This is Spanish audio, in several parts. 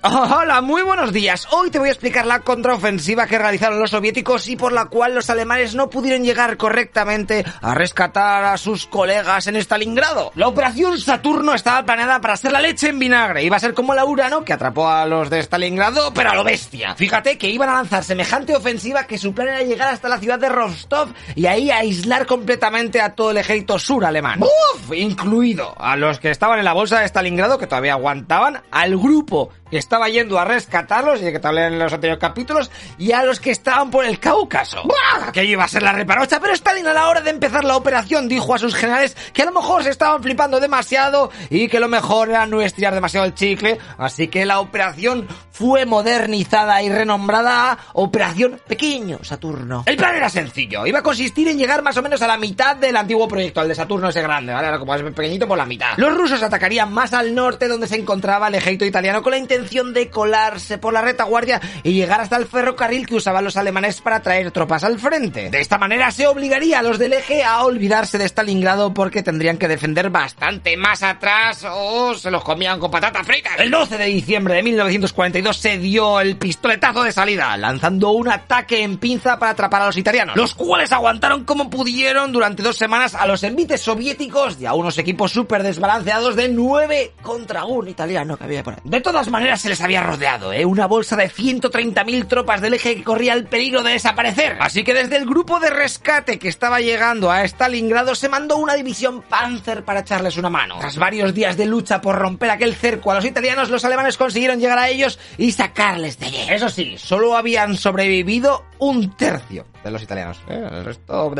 Hola, muy buenos días. Hoy te voy a explicar la contraofensiva que realizaron los soviéticos y por la cual los alemanes no pudieron llegar correctamente a rescatar a sus colegas en Stalingrado. La operación Saturno estaba planeada para ser la leche en vinagre. Iba a ser como la Urano que atrapó a los de Stalingrado, pero a lo bestia. Fíjate que iban a lanzar semejante ofensiva que su plan era llegar hasta la ciudad de Rostov y ahí aislar completamente a todo el ejército sur alemán. ¡Uf! Incluido a los que estaban en la bolsa de Stalingrado que todavía aguantaban, al grupo que estaba yendo a rescatarlos, y que te hablé en los anteriores capítulos, y a los que estaban por el Cáucaso. ¡Buah! Que iba a ser la reparocha, pero Stalin a la hora de empezar la operación dijo a sus generales que a lo mejor se estaban flipando demasiado y que lo mejor era no estirar demasiado el chicle, así que la operación fue modernizada y renombrada a Operación Pequeño Saturno. El plan era sencillo, iba a consistir en llegar más o menos a la mitad del antiguo proyecto, al de Saturno ese grande, ¿vale? Como es pequeñito por la mitad. Los rusos atacarían más al norte donde se encontraba el ejército italiano con la intención de colarse por la retaguardia y llegar hasta el ferrocarril que usaban los alemanes para traer tropas al frente. De esta manera se obligaría a los del eje a olvidarse de Stalingrado porque tendrían que defender bastante más atrás o se los comían con patatas fritas. El 12 de diciembre de 1942 se dio el pistoletazo de salida, lanzando un ataque en pinza para atrapar a los italianos, los cuales aguantaron como pudieron durante dos semanas a los envites soviéticos y a unos equipos súper desbalanceados de 9 contra un italiano que por ahí. De todas maneras, se les había rodeado, ¿eh? Una bolsa de 130.000 tropas del eje que corría el peligro de desaparecer. Así que desde el grupo de rescate que estaba llegando a Stalingrado se mandó una división Panzer para echarles una mano. Tras varios días de lucha por romper aquel cerco a los italianos, los alemanes consiguieron llegar a ellos y sacarles de allí. Eso sí, solo habían sobrevivido un tercio de los italianos. ¿eh? El resto...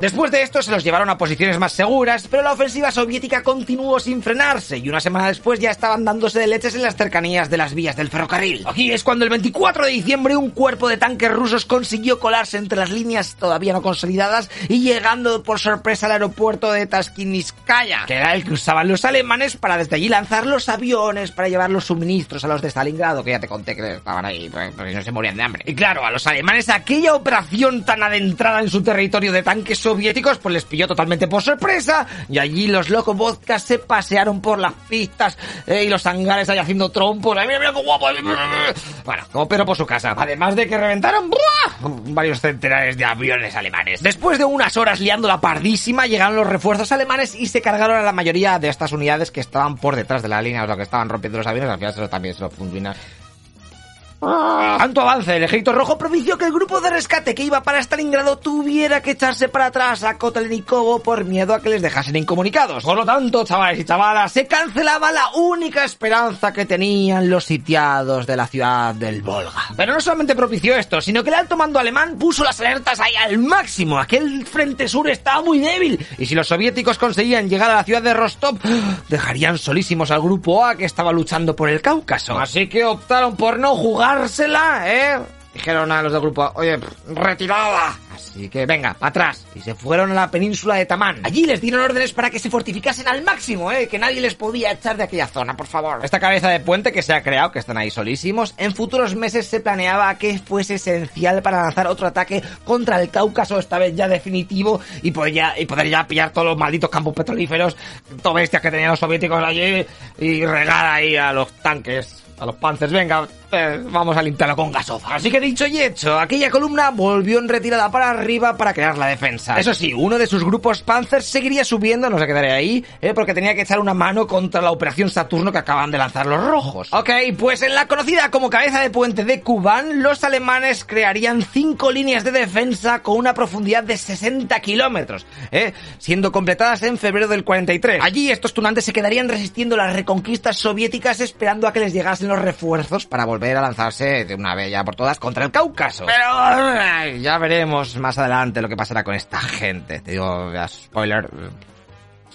Después de esto se los llevaron a posiciones más seguras, pero la ofensiva soviética continuó sin frenarse y una semana después ya estaban dándose de leches en las cercanías de las vías del ferrocarril. Aquí es cuando el 24 de diciembre un cuerpo de tanques rusos consiguió colarse entre las líneas todavía no consolidadas y llegando por sorpresa al aeropuerto de Taskinskaya, que era el que usaban los alemanes para desde allí lanzar los aviones para llevar los suministros a los de Stalingrado, que ya te conté que estaban ahí pues, porque no se morían de hambre. Y claro, a los alemanes aquella operación tan adentrada en su territorio de tanques soviéticos pues les pilló totalmente por sorpresa y allí los locos vodkas se pasearon por las pistas eh, y los hangares ahí haciendo trompos. Mira, mira qué guapo. Bueno, como pero por su casa. Además de que reventaron ¡buah! varios centenares de aviones alemanes. Después de unas horas liando la pardísima, llegaron los refuerzos alemanes y se cargaron a la mayoría de estas unidades que estaban por detrás de la línea, o sea, que estaban rompiendo los aviones. Al final eso también se lo fundinan. Tanto avance, el ejército rojo propició que el grupo de rescate que iba para Stalingrado tuviera que echarse para atrás a Kotelnikovo por miedo a que les dejasen incomunicados. Por lo tanto, chavales y chavalas, se cancelaba la única esperanza que tenían los sitiados de la ciudad del Volga. Pero no solamente propició esto, sino que el alto mando alemán puso las alertas ahí al máximo. Aquel frente sur estaba muy débil y si los soviéticos conseguían llegar a la ciudad de Rostov, dejarían solísimos al grupo A que estaba luchando por el Cáucaso. Así que optaron por no jugar ¿eh? Dijeron a los del grupo, oye, retirada. Así que venga, para atrás. Y se fueron a la península de Tamán. Allí les dieron órdenes para que se fortificasen al máximo, ¿eh? Que nadie les podía echar de aquella zona, por favor. Esta cabeza de puente que se ha creado, que están ahí solísimos, en futuros meses se planeaba que fuese esencial para lanzar otro ataque contra el Cáucaso, esta vez ya definitivo, y poder ya, y poder ya pillar todos los malditos campos petrolíferos, todo bestias que tenían los soviéticos allí, y regar ahí a los tanques a los panzers, venga, vamos a limpiarlo con gasofa. Así que dicho y hecho, aquella columna volvió en retirada para arriba para crear la defensa. Eso sí, uno de sus grupos panzers seguiría subiendo, no se quedaría ahí, eh, porque tenía que echar una mano contra la operación Saturno que acaban de lanzar los rojos. Ok, pues en la conocida como cabeza de puente de Kuban, los alemanes crearían cinco líneas de defensa con una profundidad de 60 kilómetros, eh, siendo completadas en febrero del 43. Allí estos tunantes se quedarían resistiendo las reconquistas soviéticas esperando a que les llegasen los refuerzos para volver a lanzarse de una vez ya por todas contra el Cáucaso. Pero ya veremos más adelante lo que pasará con esta gente. Te digo, spoiler.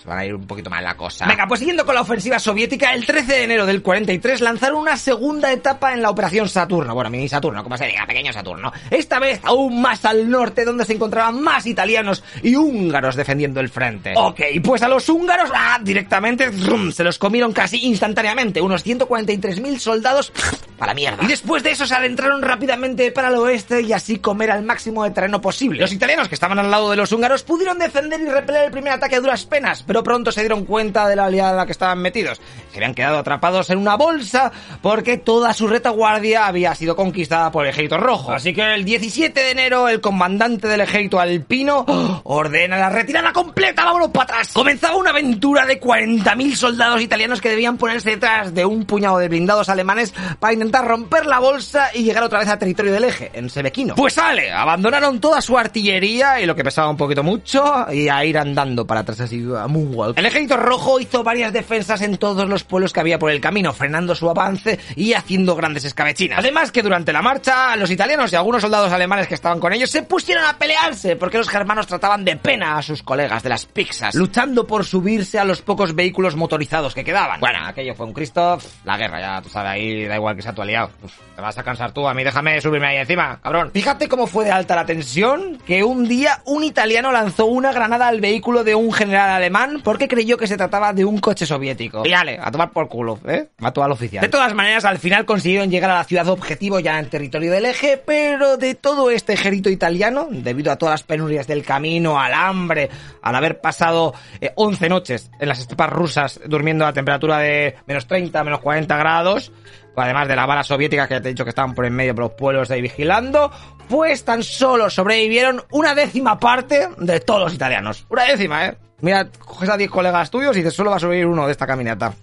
Van a ir un poquito mal la cosa. Venga, pues siguiendo con la ofensiva soviética, el 13 de enero del 43 lanzaron una segunda etapa en la Operación Saturno. Bueno, mini Saturno, como se diga, pequeño Saturno. Esta vez aún más al norte, donde se encontraban más italianos y húngaros defendiendo el frente. Ok, pues a los húngaros, ah, directamente, se los comieron casi instantáneamente. Unos 143.000 soldados para la mierda. Y después de eso se adentraron rápidamente para el oeste y así comer al máximo de terreno posible. Los italianos que estaban al lado de los húngaros pudieron defender y repeler el primer ataque a duras penas, pero pronto se dieron cuenta de la aliada en la que estaban metidos. Se habían quedado atrapados en una bolsa porque toda su retaguardia había sido conquistada por el ejército rojo. Así que el 17 de enero el comandante del ejército alpino ordena la retirada completa, vámonos para atrás. Comenzaba una aventura de 40.000 soldados italianos que debían ponerse detrás de un puñado de blindados alemanes para intentar romper la bolsa y llegar otra vez al territorio del eje, en Sebequino. Pues sale, abandonaron toda su artillería y lo que pesaba un poquito mucho y a ir andando para atrás así a El ejército rojo hizo varias defensas en todos los pueblos que había por el camino, frenando su avance y haciendo grandes escabechinas. Además que durante la marcha, los italianos y algunos soldados alemanes que estaban con ellos se pusieron a pelearse porque los germanos trataban de pena a sus colegas de las Pixas, luchando por subirse a los pocos vehículos motorizados que quedaban. Bueno, aquello fue un Cristo, la guerra, ya tú sabes, ahí da igual que sea tu aliado. te vas a cansar tú, a mí déjame subirme ahí encima, cabrón. Fíjate cómo fue de alta la tensión que un día un italiano lanzó una granada al vehículo de un general alemán porque creyó que se trataba de un coche soviético. Y dale, a tomar por culo, ¿eh? Mató al oficial. De todas maneras, al final consiguieron llegar a la ciudad objetivo ya en territorio del eje, pero de todo este ejército italiano, debido a todas las penurias del camino, al hambre, al haber pasado 11 eh, noches en las estepas rusas durmiendo a temperatura de menos 30, menos 40 grados, además de la bala soviética que te he dicho que estaban por en medio por los pueblos ahí vigilando, pues tan solo sobrevivieron una décima parte de todos los italianos. Una décima, ¿eh? Mira, coges a 10 colegas tuyos y dices, solo va a sobrevivir uno de esta caminata.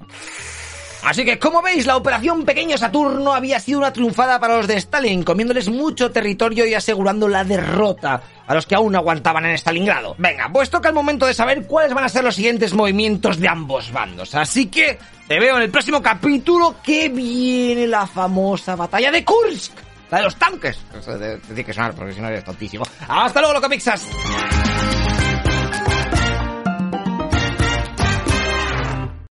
Así que, como veis, la operación Pequeño Saturno había sido una triunfada para los de Stalin, comiéndoles mucho territorio y asegurando la derrota a los que aún aguantaban en Stalingrado. Venga, pues toca el momento de saber cuáles van a ser los siguientes movimientos de ambos bandos. Así que te veo en el próximo capítulo que viene la famosa batalla de Kursk. La de los tanques. Tiene que sonar porque si tontísimo. Hasta luego, loco